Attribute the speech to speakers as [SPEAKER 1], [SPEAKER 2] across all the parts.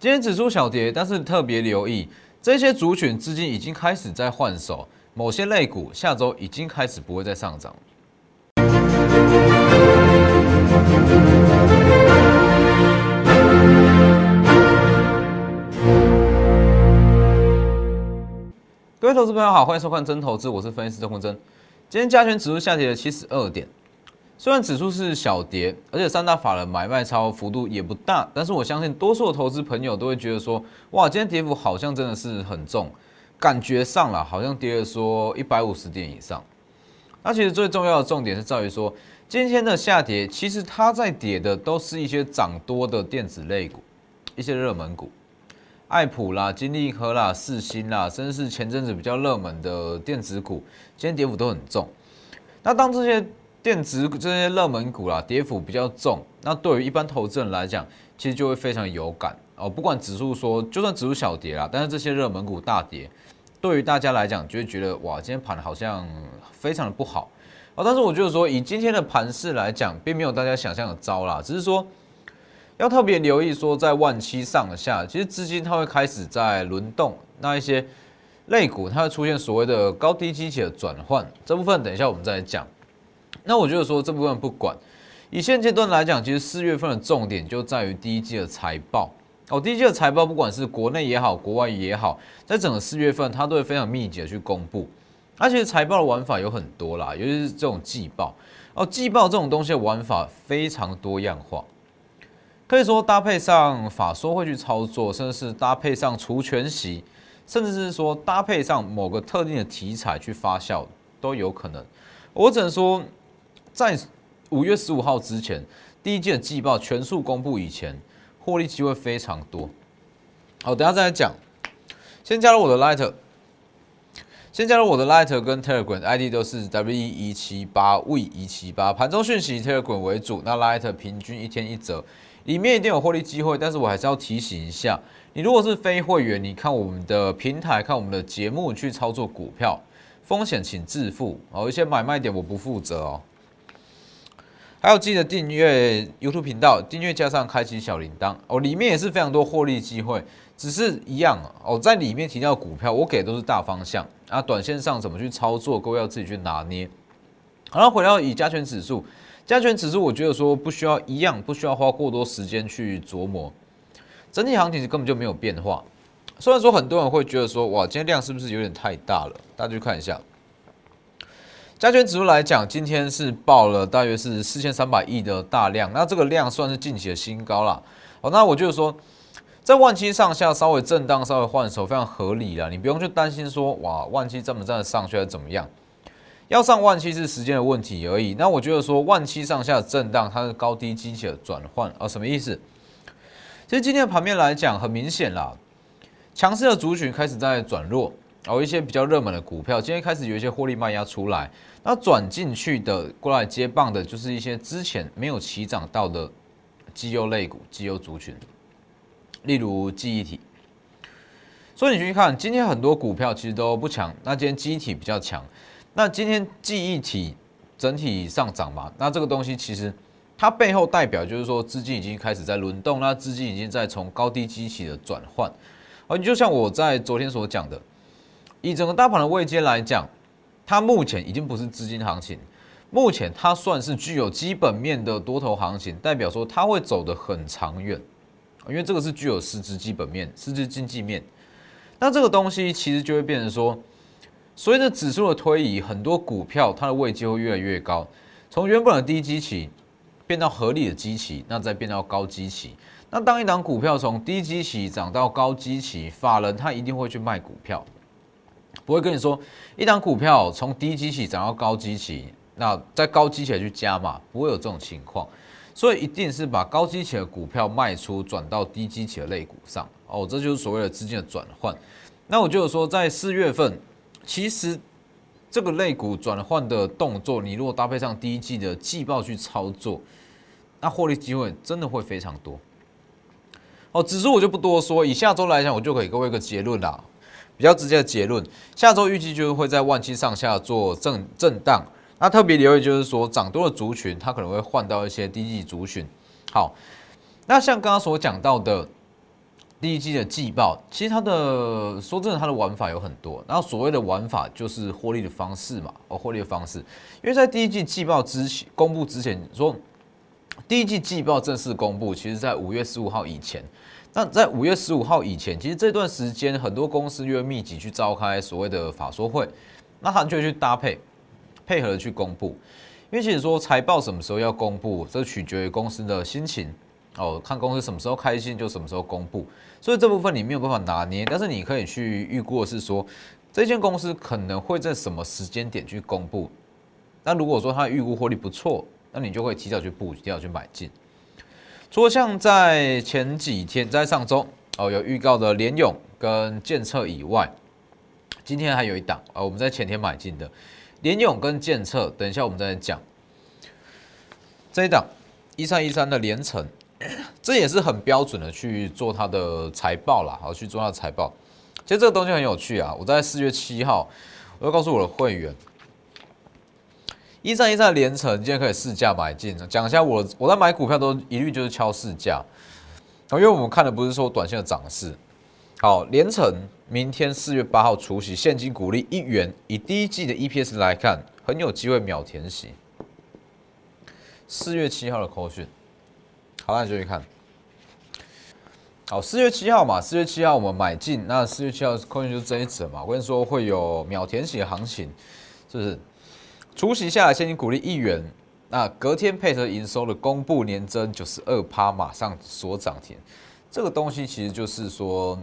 [SPEAKER 1] 今天指数小跌，但是特别留意这些族群资金已经开始在换手，某些类股下周已经开始不会再上涨。各位投资朋友好，欢迎收看真投资，我是分析师郑坤真。今天加权指数下跌了七十二点，虽然指数是小跌，而且三大法人买卖超幅度也不大，但是我相信多数的投资朋友都会觉得说，哇，今天跌幅好像真的是很重，感觉上了好像跌了说一百五十点以上。那其实最重要的重点是在于说，今天的下跌其实它在跌的都是一些涨多的电子类股，一些热门股。爱普啦、金利科啦、四星啦，甚至是前阵子比较热门的电子股，今天跌幅都很重。那当这些电子这些热门股啦跌幅比较重，那对于一般投资人来讲，其实就会非常有感哦。不管指数说，就算指数小跌啦，但是这些热门股大跌，对于大家来讲就会觉得哇，今天盘好像非常的不好哦。但是我觉得说，以今天的盘势来讲，并没有大家想象的糟啦，只是说。要特别留意说，在万七上下，其实资金它会开始在轮动，那一些类股它会出现所谓的高低基期的转换，这部分等一下我们再来讲。那我觉得说这部分不管，以现阶段来讲，其实四月份的重点就在于第一季的财报哦，第一季的财报不管是国内也好，国外也好，在整个四月份它都会非常密集的去公布。而且财报的玩法有很多啦，尤其是这种季报哦，季报这种东西的玩法非常多样化。可以说搭配上法说会去操作，甚至是搭配上除权息，甚至是说搭配上某个特定的题材去发酵都有可能。我只能说，在五月十五号之前，第一季的季报全数公布以前，获利机会非常多。好，等下再来讲。先加入我的 Lighter，先加入我的 Lighter 跟 Telegram ID 都是 W 一七八 V 一七八，盘中讯息 Telegram 为主，那 Lighter 平均一天一折。里面一定有获利机会，但是我还是要提醒一下，你如果是非会员，你看我们的平台，看我们的节目去操作股票，风险请自负哦。一些买卖点我不负责哦。还有记得订阅 YouTube 频道，订阅加上开启小铃铛哦。里面也是非常多获利机会，只是一样哦，在里面提到股票，我给的都是大方向啊，短线上怎么去操作，各位要自己去拿捏。好了，回到以加权指数。加权指数，我觉得说不需要一样，不需要花过多时间去琢磨，整体行情根本就没有变化。虽然说很多人会觉得说，哇，今天量是不是有点太大了？大家去看一下，加权指数来讲，今天是报了大约是四千三百亿的大量，那这个量算是近期的新高了。好，那我就是说，在万七上下稍微震荡、稍微换手，非常合理了。你不用去担心说，哇，万七站不站得上去，还是怎么样？要上万七是时间的问题而已。那我觉得说万七上下震荡，它是高低机器的转换啊，什么意思？其实今天的盘面来讲，很明显啦，强势的族群开始在转弱，然后一些比较热门的股票，今天开始有一些获利卖压出来。那转进去的过来接棒的，就是一些之前没有起涨到的绩优类股、绩优族群，例如记忆体。所以你去看，今天很多股票其实都不强，那今天记忆体比较强。那今天记忆体整体上涨嘛？那这个东西其实它背后代表就是说资金已经开始在轮动，那资金已经在从高低机器的转换。而你就像我在昨天所讲的，以整个大盘的位阶来讲，它目前已经不是资金行情，目前它算是具有基本面的多头行情，代表说它会走得很长远，因为这个是具有实质基本面、实质经济面。那这个东西其实就会变成说。随着指数的推移，很多股票它的位阶会越来越高，从原本的低基期变到合理的基期，那再变到高基期。那当一档股票从低基期涨到高基期，法人他一定会去卖股票，不会跟你说一档股票从低基期涨到高基期，那在高基期去加嘛，不会有这种情况。所以一定是把高基期的股票卖出，转到低基期的类股上。哦，这就是所谓的资金的转换。那我就是说，在四月份。其实这个类股转换的动作，你如果搭配上第一季的季报去操作，那获利机会真的会非常多。哦，指数我就不多说，以下周来讲，我就可以各位一个结论啦，比较直接的结论，下周预计就是会在万七上下做震震荡。那特别留意就是说，涨多的族群，它可能会换到一些低级族群。好，那像刚刚所讲到的第一季的季报，其实它的说真的，它的玩法有很多。然后所谓的玩法就是获利的方式嘛，哦，获利的方式。因为在第一季季报之前公布之前，说第一季季报正式公布，其实在五月十五号以前。那在五月十五号以前，其实这段时间很多公司因为密集去召开所谓的法说会，那他就会去搭配配合的去公布。因为其实说财报什么时候要公布，这取决于公司的心情哦，看公司什么时候开心就什么时候公布。所以这部分你没有办法拿捏，但是你可以去预估的是说，这间公司可能会在什么时间点去公布。那如果说它预估获利不错，那你就会提早去布局，提早去买进。除了像在前几天，在上周哦有预告的联勇跟建策以外，今天还有一档啊，我们在前天买进的联勇跟建策，等一下我们再讲。这一档一三一三的连城。这也是很标准的去做它的财报啦，好去做它的财报。其实这个东西很有趣啊！我在四月七号，我要告诉我的会员，一三一三连城今天可以试价买进。讲一下我我在买股票都一律就是敲市价，因为我们看的不是说短线的涨势。好，连城明天四月八号除息，现金股利一元，以第一季的 EPS 来看，很有机会秒填息。四月七号的扣讯。好，那就去看。好，四月七号嘛，四月七号我们买进，那四月七号空运就是这一折嘛。我跟你说会有秒填息的行情，是不是？除息下来现金股利一元，那隔天配合营收的公布年增九十二趴，马上锁涨停。这个东西其实就是说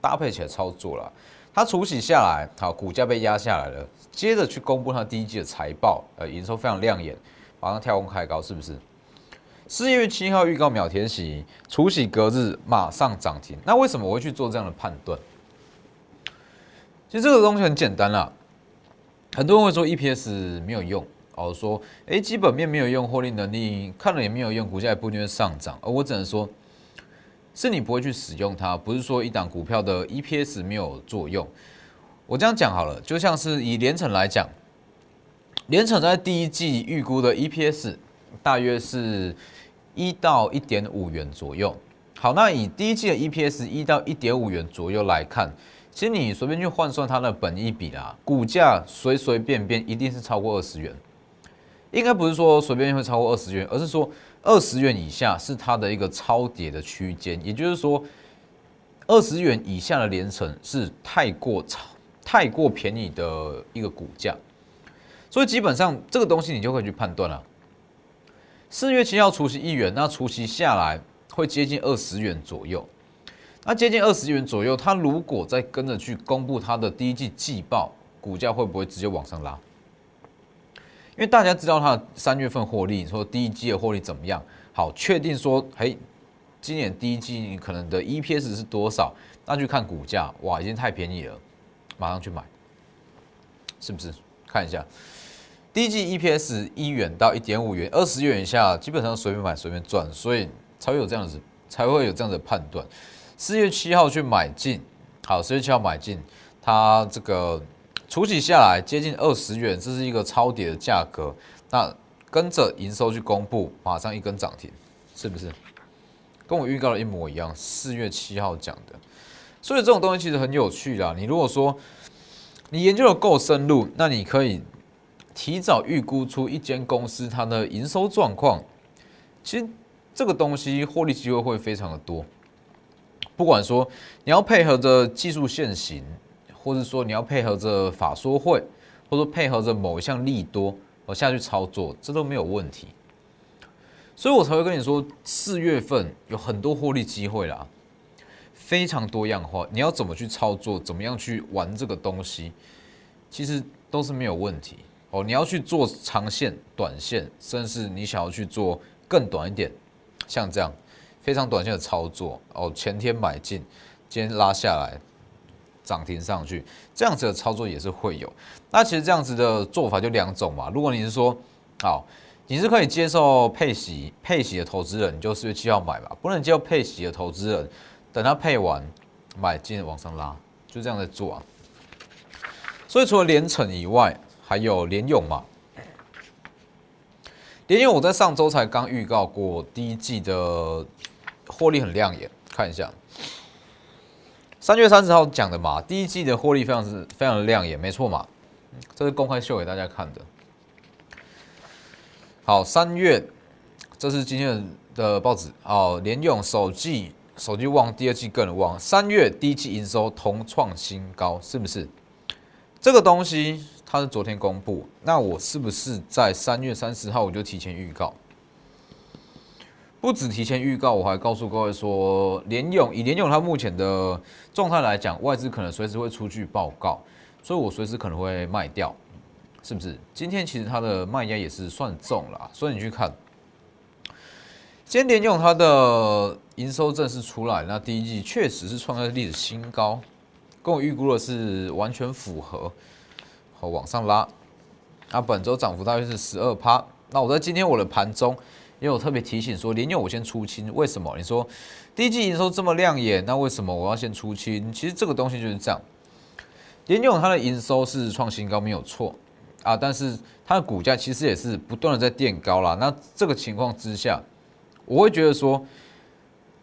[SPEAKER 1] 搭配起来操作了。它除息下来，好，股价被压下来了，接着去公布它第一季的财报，呃，营收非常亮眼，马上跳空开高，是不是？四月七号预告秒填息，除息隔日马上涨停。那为什么我会去做这样的判断？其实这个东西很简单啦。很多人会说 EPS 没有用，哦，说哎基本面没有用，获利能力看了也没有用，股价也不一定会上涨。而我只能说，是你不会去使用它，不是说一档股票的 EPS 没有作用。我这样讲好了，就像是以联成来讲，联成在第一季预估的 EPS 大约是。一到一点五元左右，好，那以第一季的 EPS 一到一点五元左右来看，其实你随便去换算它的本益比啦，股价随随便便一定是超过二十元，应该不是说随便会超过二十元，而是说二十元以下是它的一个超跌的区间，也就是说二十元以下的连成是太过超太过便宜的一个股价，所以基本上这个东西你就可以去判断了。四月七号除息一元，那除息下来会接近二十元左右。那接近二十元左右，它如果再跟着去公布它的第一季季报，股价会不会直接往上拉？因为大家知道它三月份获利，说第一季的获利怎么样？好，确定说，嘿，今年第一季你可能的 EPS 是多少？那去看股价，哇，已经太便宜了，马上去买，是不是？看一下。第一季 EPS 一元到一点五元，二十元以下基本上随便买随便赚，所以才会有这样子，才会有这样的判断。四月七号去买进，好，四月七号买进，它这个除息下来接近二十元，这是一个超跌的价格。那跟着营收去公布，马上一根涨停，是不是？跟我预告的一模一样。四月七号讲的，所以这种东西其实很有趣啦。你如果说你研究的够深入，那你可以。提早预估出一间公司它的营收状况，其实这个东西获利机会会非常的多。不管说你要配合着技术现行，或者说你要配合着法说会，或者说配合着某一项利多我下去操作，这都没有问题。所以我才会跟你说，四月份有很多获利机会啦，非常多样化。你要怎么去操作，怎么样去玩这个东西，其实都是没有问题。哦，你要去做长线、短线，甚至你想要去做更短一点，像这样非常短线的操作哦。前天买进，今天拉下来，涨停上去，这样子的操作也是会有。那其实这样子的做法就两种嘛。如果你是说，好，你是可以接受配息、配息的投资人，你就四月七号买吧。不能接受配息的投资人，等它配完买进往上拉，就这样在做啊。所以除了连成以外，还有连勇嘛？连勇我在上周才刚预告过，第一季的获利很亮眼，看一下。三月三十号讲的嘛，第一季的获利非常是非常亮眼，没错嘛，这是公开秀给大家看的。好，三月，这是今天的报纸哦，联用首季手机旺，第二季更旺，三月第一季营收同创新高，是不是？这个东西它是昨天公布，那我是不是在三月三十号我就提前预告？不止提前预告，我还告诉各位说，联勇以联勇它目前的状态来讲，外资可能随时会出具报告，所以我随时可能会卖掉，是不是？今天其实它的卖压也是算重了，所以你去看，今天联勇它的营收正式出来，那第一季确实是创下历史新高，跟我预估的是完全符合，好往上拉，那本周涨幅大约是十二趴，那我在今天我的盘中。因为我特别提醒说，联用我先出清，为什么？你说第一季营收这么亮眼，那为什么我要先出清？其实这个东西就是这样，联用它的营收是创新高没有错啊，但是它的股价其实也是不断的在垫高啦。那这个情况之下，我会觉得说，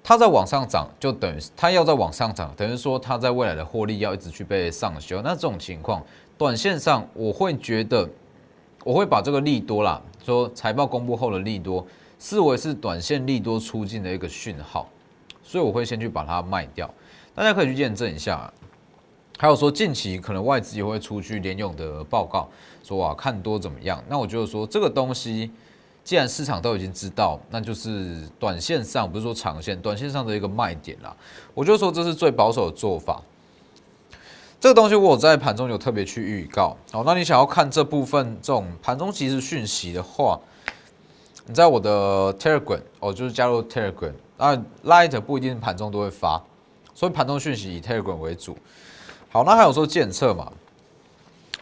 [SPEAKER 1] 它在往上涨，就等于它要在往上涨，等于说它在未来的获利要一直去被上修。那这种情况，短线上我会觉得，我会把这个利多啦，说财报公布后的利多。视为是短线利多出境的一个讯号，所以我会先去把它卖掉。大家可以去验证一下。还有说近期可能外资也会出去联用的报告，说啊看多怎么样？那我就是说这个东西，既然市场都已经知道，那就是短线上不是说长线，短线上的一个卖点啦。我就说这是最保守的做法。这个东西我在盘中有特别去预告。好，那你想要看这部分这种盘中即时讯息的话。你在我的 Telegram 哦，就是加入 Telegram 啊，Light 不一定盘中都会发，所以盘中讯息以 Telegram 为主。好，那还有说建测嘛？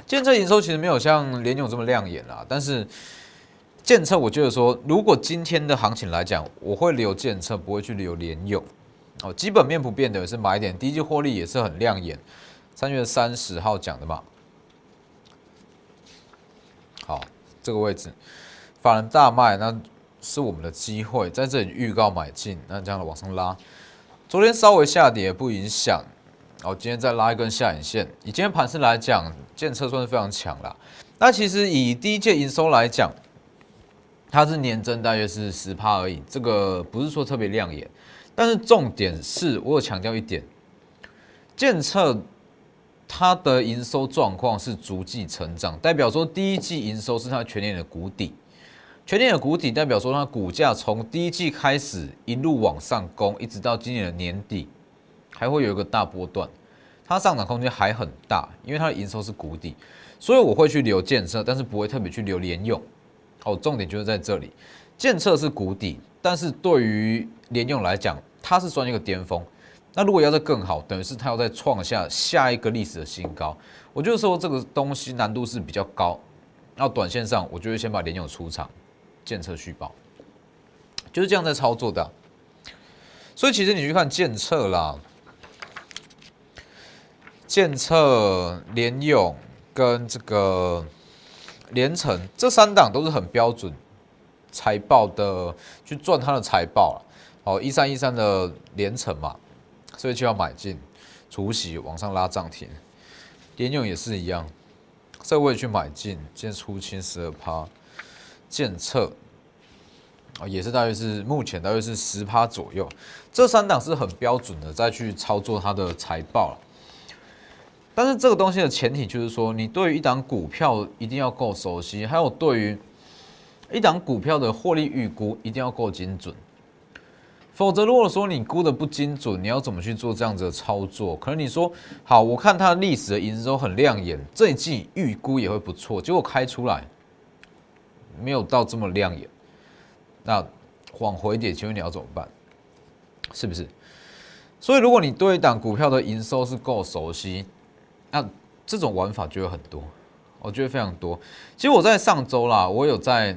[SPEAKER 1] 建测营收其实没有像联咏这么亮眼啦，但是建测我觉得说，如果今天的行情来讲，我会留建测，不会去留联咏。哦，基本面不变的是买点，第一季获利也是很亮眼，三月三十号讲的嘛。好，这个位置。法人大卖，那是我们的机会，在这里预告买进，那这样的往上拉。昨天稍微下跌不影响，哦，今天再拉一根下影线。以今天盘势来讲，建测算是非常强了。那其实以第一届营收来讲，它是年增大约是十趴而已，这个不是说特别亮眼。但是重点是我有强调一点，建测它的营收状况是逐季成长，代表说第一季营收是它全年的谷底。全年的谷底代表说，它股价从第一季开始一路往上攻，一直到今年的年底，还会有一个大波段，它上涨空间还很大，因为它的营收是谷底，所以我会去留建设，但是不会特别去留联用。哦，重点就是在这里，建设是谷底，但是对于联用来讲，它是算一个巅峰。那如果要再更好，等于是它要再创下下一个历史的新高。我就说这个东西难度是比较高，那短线上我就会先把联用出场。建测续报就是这样在操作的，所以其实你去看建测啦，建测联勇跟这个联成这三档都是很标准财报的，去赚它的财报了。哦，一三一三的联成嘛，所以就要买进，除息往上拉涨停。联用也是一样，这位去买进，今天出清十二趴。建测啊，也是大约是目前大约是十趴左右，这三档是很标准的再去操作它的财报但是这个东西的前提就是说，你对于一档股票一定要够熟悉，还有对于一档股票的获利预估一定要够精准。否则，如果说你估的不精准，你要怎么去做这样子的操作？可能你说好，我看它历史的营收很亮眼，这一季预估也会不错，结果开出来。没有到这么亮眼，那往回点，请问你要怎么办？是不是？所以如果你对一档股票的营收是够熟悉，那这种玩法就有很多，我觉得非常多。其实我在上周啦，我有在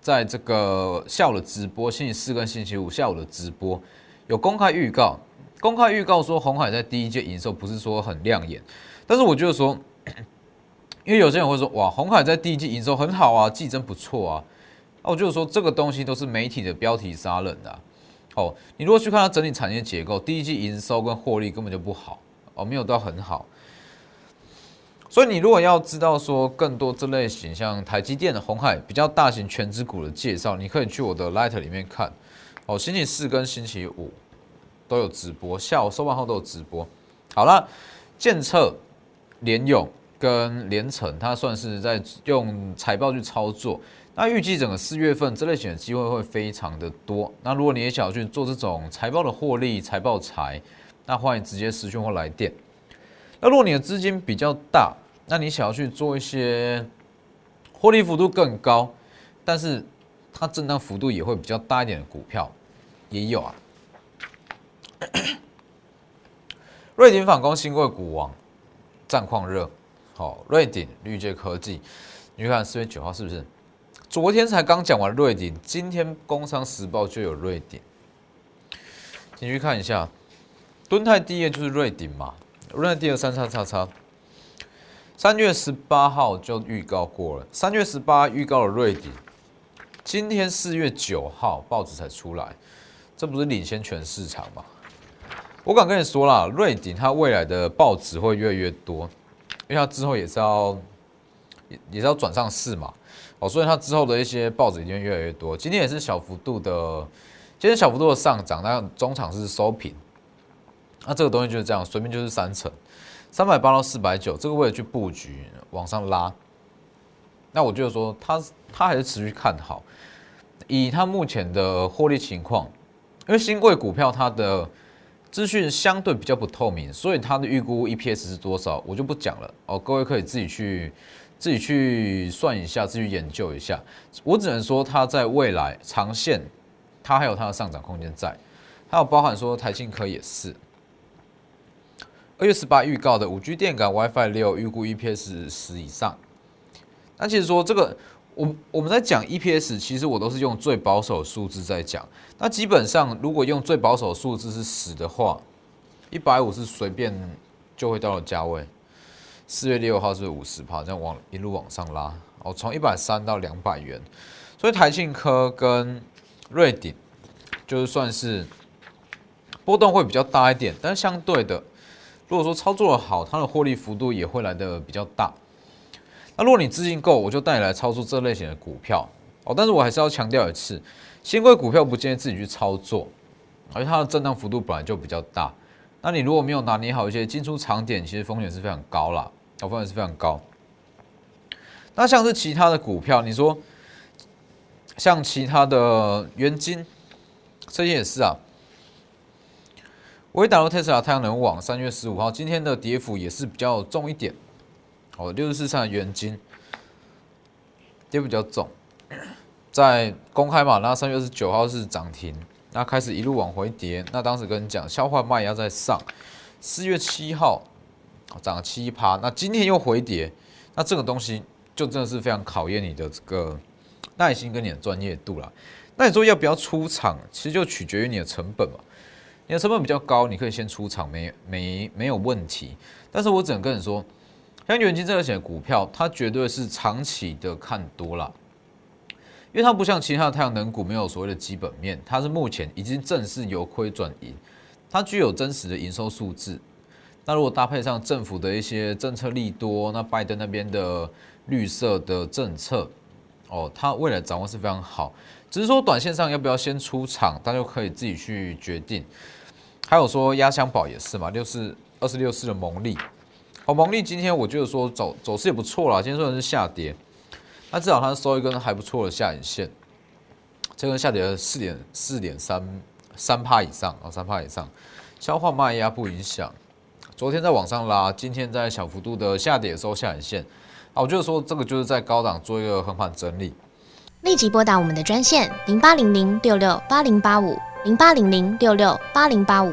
[SPEAKER 1] 在这个下午的直播，星期四跟星期五下午的直播有公开预告，公开预告说红海在第一届营收不是说很亮眼，但是我觉得说。因为有些人会说，哇，红海在第一季营收很好啊，季真不错啊。那我就是说，这个东西都是媒体的标题杀人的。哦，你如果去看它整体产业结构，第一季营收跟获利根本就不好哦，没有到很好。所以你如果要知道说更多这类型像台积电的红海比较大型全资股的介绍，你可以去我的 Light 里面看哦。星期四跟星期五都有直播，下午收盘后都有直播。好了，建策、联勇跟联成，它算是在用财报去操作。那预计整个四月份这类型的机会会非常的多。那如果你也想要去做这种财报的获利、财报财，那欢迎直接私讯或来电。那如果你的资金比较大，那你想要去做一些获利幅度更高，但是它震荡幅度也会比较大一点的股票，也有啊。瑞典反攻新贵股王，战况热。好，瑞鼎绿界科技，你看四月九号是不是？昨天才刚讲完瑞鼎，今天工商时报就有瑞鼎，你去看一下。敦泰第一就是瑞鼎嘛，瑞泰第二三叉叉叉。三月十八号就预告过了，三月十八预告了瑞鼎，今天四月九号报纸才出来，这不是领先全市场吗？我敢跟你说啦，瑞鼎它未来的报纸会越来越多，因为它之后也是要也也是要转上市嘛，哦，所以它之后的一些报纸已经越来越多。今天也是小幅度的，今天小幅度的上涨，那中场是收平，那这个东西就是这样，随便就是三成。三百八到四百九，这个位置去布局往上拉，那我就说他他还是持续看好，以他目前的获利情况，因为新贵股票它的资讯相对比较不透明，所以它的预估 EPS 是多少，我就不讲了哦，各位可以自己去自己去算一下，自己研究一下。我只能说它在未来长线，它还有它的上涨空间在，还有包含说台庆科也是。二月十八预告的五 G 电感 WiFi 六预估 EPS 十以上。那其实说这个，我我们在讲 EPS，其实我都是用最保守数字在讲。那基本上如果用最保守数字是十的话，一百五是随便就会到了价位。四月六号是五十趴，这样往一路往上拉，哦，从一百三到两百元。所以台庆科跟瑞鼎就是算是波动会比较大一点，但是相对的。如果说操作的好，它的获利幅度也会来的比较大。那如果你资金够，我就带你来操作这类型的股票哦。但是我还是要强调一次，新贵股票不建议自己去操作，而且它的震荡幅度本来就比较大。那你如果没有拿捏好一些进出场点，其实风险是非常高啦，哦，风险是非常高。那像是其他的股票，你说像其他的元金，这些也是啊。微打入特斯拉太阳能网，三月十五号，今天的跌幅也是比较重一点。哦，六十四上的元金跌比较重，在公开嘛，那三月二十九号是涨停，那开始一路往回跌。那当时跟你讲，消化卖压在上。四月七号涨了七趴，那今天又回跌，那这个东西就真的是非常考验你的这个耐心跟你的专业度了。那你说要不要出场，其实就取决于你的成本嘛。你的成本比较高，你可以先出场，没没没有问题。但是我只能跟你说，像元金这类型的股票，它绝对是长期的看多了，因为它不像其他的太阳能股，没有所谓的基本面，它是目前已经正式由亏转盈，它具有真实的营收数字。那如果搭配上政府的一些政策利多，那拜登那边的绿色的政策，哦，它未来掌握是非常好。只是说短线上要不要先出场，大家可以自己去决定。还有说压箱宝也是嘛，六四二十六四的蒙利，好，蒙利今天我觉得说走走势也不错啦，今天虽然是下跌，那至少它收一根还不错的下影线，这根下跌了四点四点三三帕以上啊，三帕以上，消化卖压不影响。昨天在往上拉，今天在小幅度的下跌收下影线，啊，我觉得说这个就是在高档做一个横盘整理。
[SPEAKER 2] 立即拨打我们的专线零八零零六六八零八五零八零零六六八零八五